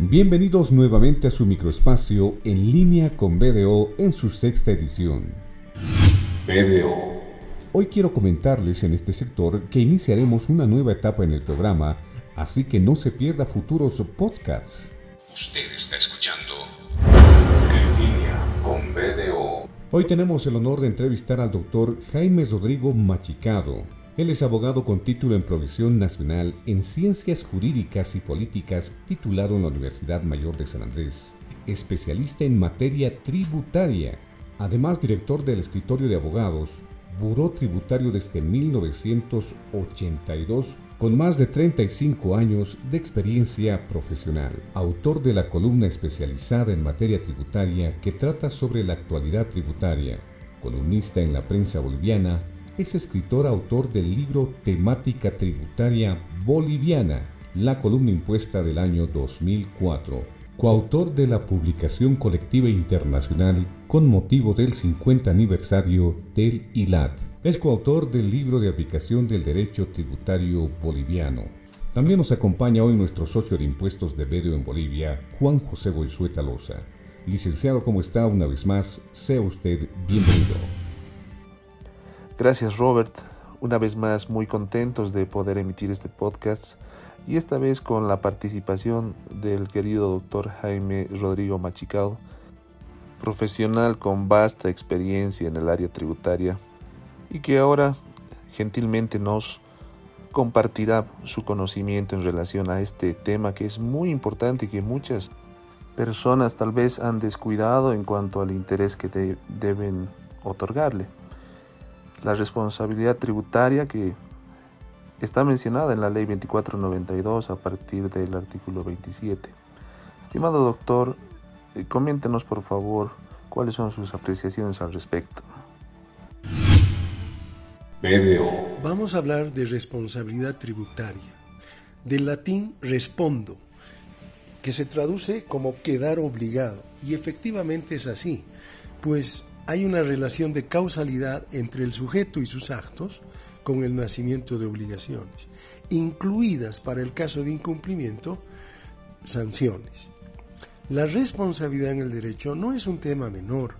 Bienvenidos nuevamente a su microespacio en línea con BDO en su sexta edición. BDO. Hoy quiero comentarles en este sector que iniciaremos una nueva etapa en el programa, así que no se pierda futuros podcasts. Usted está escuchando En línea con BDO. Hoy tenemos el honor de entrevistar al doctor Jaime Rodrigo Machicado, él es abogado con título en Provisión Nacional en Ciencias Jurídicas y Políticas, titulado en la Universidad Mayor de San Andrés, especialista en materia tributaria, además director del escritorio de abogados, Buró Tributario desde 1982, con más de 35 años de experiencia profesional, autor de la columna especializada en materia tributaria que trata sobre la actualidad tributaria, columnista en la prensa boliviana, es escritor autor del libro Temática Tributaria Boliviana, la columna impuesta del año 2004, coautor de la publicación colectiva internacional con motivo del 50 aniversario del ILAT. Es coautor del libro de aplicación del derecho tributario boliviano. También nos acompaña hoy nuestro socio de impuestos de medio en Bolivia, Juan José Boisueta Loza. Licenciado, ¿cómo está? Una vez más, sea usted bienvenido. Gracias Robert, una vez más muy contentos de poder emitir este podcast y esta vez con la participación del querido doctor Jaime Rodrigo Machicado, profesional con vasta experiencia en el área tributaria y que ahora gentilmente nos compartirá su conocimiento en relación a este tema que es muy importante y que muchas personas tal vez han descuidado en cuanto al interés que deben otorgarle la responsabilidad tributaria que está mencionada en la ley 2492 a partir del artículo 27. Estimado doctor, eh, coméntenos por favor cuáles son sus apreciaciones al respecto. Vamos a hablar de responsabilidad tributaria. Del latín respondo, que se traduce como quedar obligado. Y efectivamente es así, pues hay una relación de causalidad entre el sujeto y sus actos con el nacimiento de obligaciones, incluidas para el caso de incumplimiento sanciones. La responsabilidad en el derecho no es un tema menor,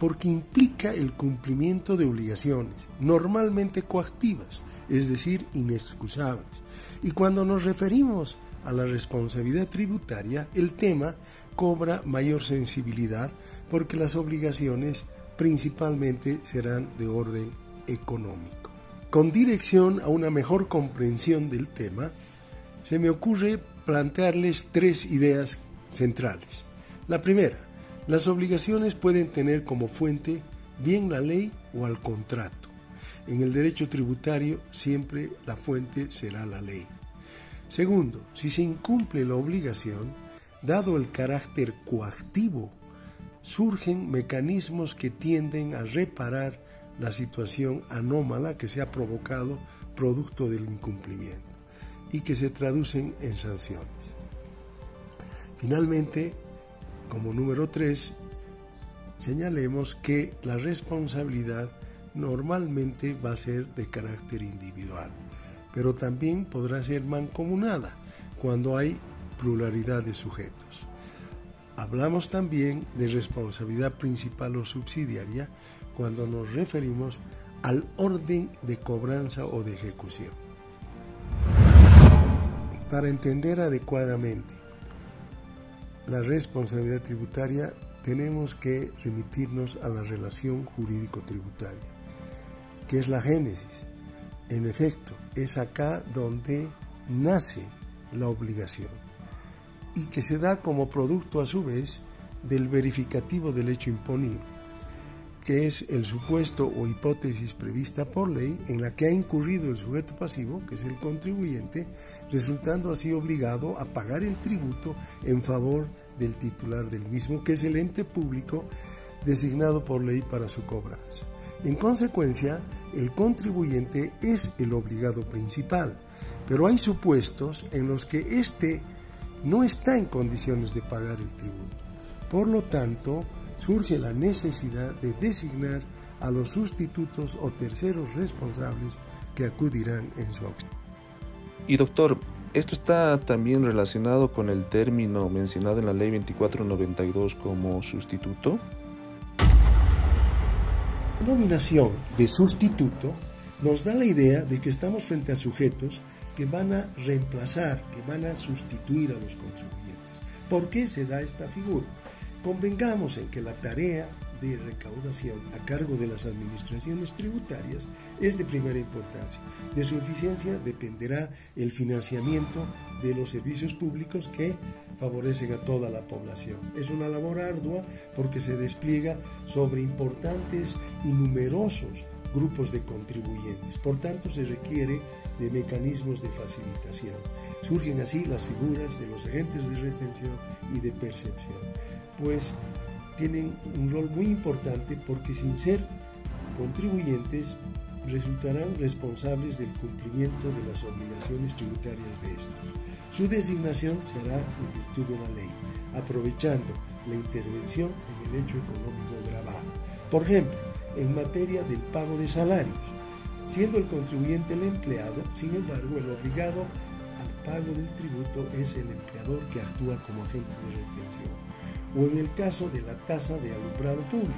porque implica el cumplimiento de obligaciones, normalmente coactivas, es decir, inexcusables. Y cuando nos referimos a la responsabilidad tributaria, el tema cobra mayor sensibilidad porque las obligaciones principalmente serán de orden económico. Con dirección a una mejor comprensión del tema, se me ocurre plantearles tres ideas centrales. La primera, las obligaciones pueden tener como fuente bien la ley o al contrato. En el derecho tributario siempre la fuente será la ley. Segundo, si se incumple la obligación, dado el carácter coactivo surgen mecanismos que tienden a reparar la situación anómala que se ha provocado producto del incumplimiento y que se traducen en sanciones. Finalmente, como número tres, señalemos que la responsabilidad normalmente va a ser de carácter individual, pero también podrá ser mancomunada cuando hay pluralidad de sujetos. Hablamos también de responsabilidad principal o subsidiaria cuando nos referimos al orden de cobranza o de ejecución. Para entender adecuadamente la responsabilidad tributaria tenemos que remitirnos a la relación jurídico-tributaria, que es la génesis. En efecto, es acá donde nace la obligación y que se da como producto a su vez del verificativo del hecho imponible, que es el supuesto o hipótesis prevista por ley en la que ha incurrido el sujeto pasivo, que es el contribuyente, resultando así obligado a pagar el tributo en favor del titular del mismo, que es el ente público designado por ley para su cobranza. En consecuencia, el contribuyente es el obligado principal, pero hay supuestos en los que éste no está en condiciones de pagar el tributo. Por lo tanto, surge la necesidad de designar a los sustitutos o terceros responsables que acudirán en su auxilio. Y doctor, Esto está también relacionado con el término mencionado en la ley 2492 como sustituto. La nominación de sustituto nos da la idea de que estamos frente a sujetos que van a reemplazar, que van a sustituir a los contribuyentes. ¿Por qué se da esta figura? Convengamos en que la tarea de recaudación a cargo de las administraciones tributarias es de primera importancia. De su eficiencia dependerá el financiamiento de los servicios públicos que favorecen a toda la población. Es una labor ardua porque se despliega sobre importantes y numerosos grupos de contribuyentes. Por tanto, se requiere de mecanismos de facilitación. Surgen así las figuras de los agentes de retención y de percepción, pues tienen un rol muy importante porque sin ser contribuyentes resultarán responsables del cumplimiento de las obligaciones tributarias de estos. Su designación se hará en virtud de la ley, aprovechando la intervención en el hecho económico grabado. Por ejemplo, en materia del pago de salarios, siendo el contribuyente el empleado, sin embargo, el obligado al pago del tributo es el empleador que actúa como agente de retención. O en el caso de la tasa de alumbrado público,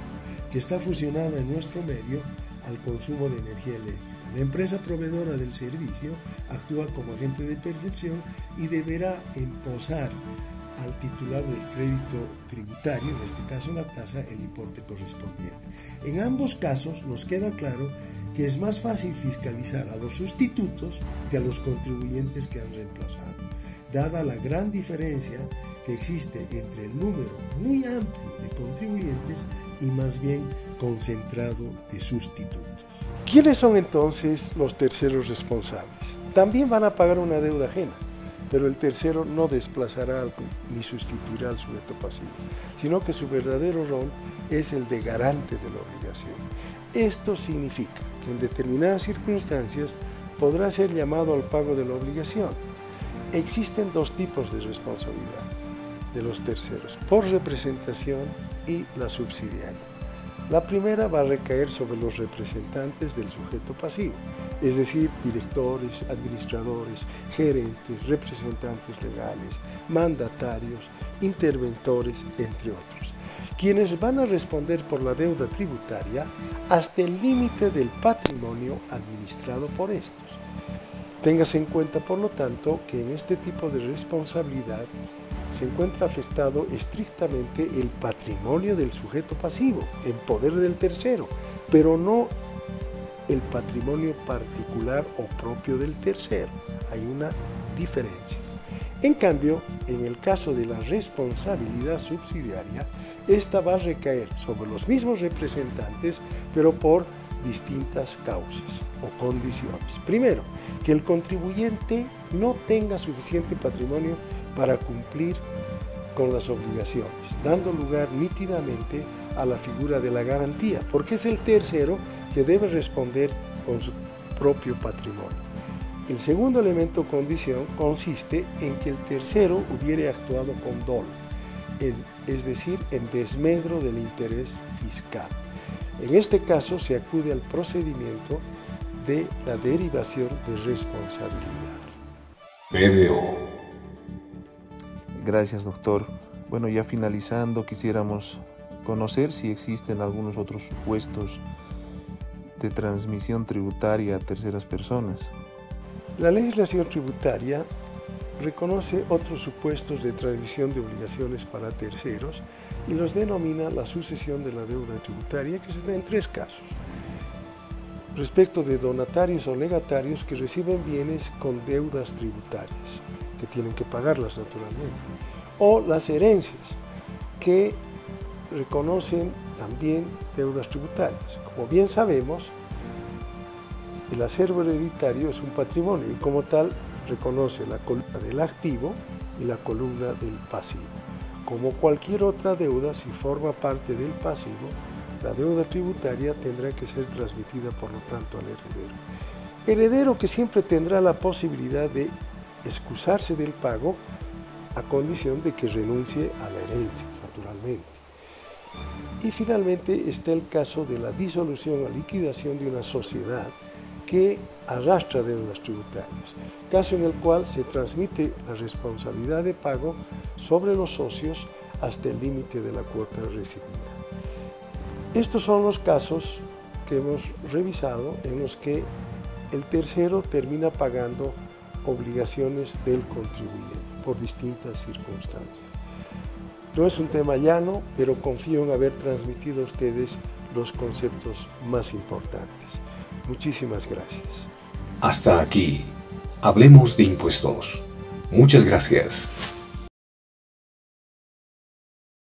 que está fusionada en nuestro medio al consumo de energía eléctrica. La empresa proveedora del servicio actúa como agente de percepción y deberá emposar al titular del crédito tributario, en este caso la tasa, el importe correspondiente. En ambos casos nos queda claro que es más fácil fiscalizar a los sustitutos que a los contribuyentes que han reemplazado, dada la gran diferencia que existe entre el número muy amplio de contribuyentes y más bien concentrado de sustitutos. ¿Quiénes son entonces los terceros responsables? También van a pagar una deuda ajena pero el tercero no desplazará ni sustituirá al sujeto pasivo, sino que su verdadero rol es el de garante de la obligación. Esto significa que en determinadas circunstancias podrá ser llamado al pago de la obligación. Existen dos tipos de responsabilidad de los terceros, por representación y la subsidiaria. La primera va a recaer sobre los representantes del sujeto pasivo, es decir, directores, administradores, gerentes, representantes legales, mandatarios, interventores, entre otros, quienes van a responder por la deuda tributaria hasta el límite del patrimonio administrado por estos. Téngase en cuenta, por lo tanto, que en este tipo de responsabilidad se encuentra afectado estrictamente el patrimonio del sujeto pasivo, en poder del tercero, pero no el patrimonio particular o propio del tercero. Hay una diferencia. En cambio, en el caso de la responsabilidad subsidiaria, esta va a recaer sobre los mismos representantes, pero por distintas causas o condiciones. Primero, que el contribuyente no tenga suficiente patrimonio para cumplir con las obligaciones, dando lugar nítidamente a la figura de la garantía, porque es el tercero que debe responder con su propio patrimonio. El segundo elemento condición consiste en que el tercero hubiere actuado con dolo, es decir, en desmedro del interés fiscal. En este caso se acude al procedimiento de la derivación de responsabilidad. BDO Gracias, doctor. Bueno, ya finalizando, quisiéramos conocer si existen algunos otros supuestos de transmisión tributaria a terceras personas. La legislación tributaria reconoce otros supuestos de transmisión de obligaciones para terceros y los denomina la sucesión de la deuda tributaria, que se da en tres casos. Respecto de donatarios o legatarios que reciben bienes con deudas tributarias que tienen que pagarlas naturalmente, o las herencias, que reconocen también deudas tributarias. Como bien sabemos, el acervo hereditario es un patrimonio y como tal reconoce la columna del activo y la columna del pasivo. Como cualquier otra deuda, si forma parte del pasivo, la deuda tributaria tendrá que ser transmitida por lo tanto al heredero. Heredero que siempre tendrá la posibilidad de excusarse del pago a condición de que renuncie a la herencia, naturalmente. Y finalmente está el caso de la disolución o liquidación de una sociedad que arrastra deudas tributarias, caso en el cual se transmite la responsabilidad de pago sobre los socios hasta el límite de la cuota recibida. Estos son los casos que hemos revisado en los que el tercero termina pagando obligaciones del contribuyente por distintas circunstancias. No es un tema llano, pero confío en haber transmitido a ustedes los conceptos más importantes. Muchísimas gracias. Hasta aquí. Hablemos de impuestos. Muchas gracias.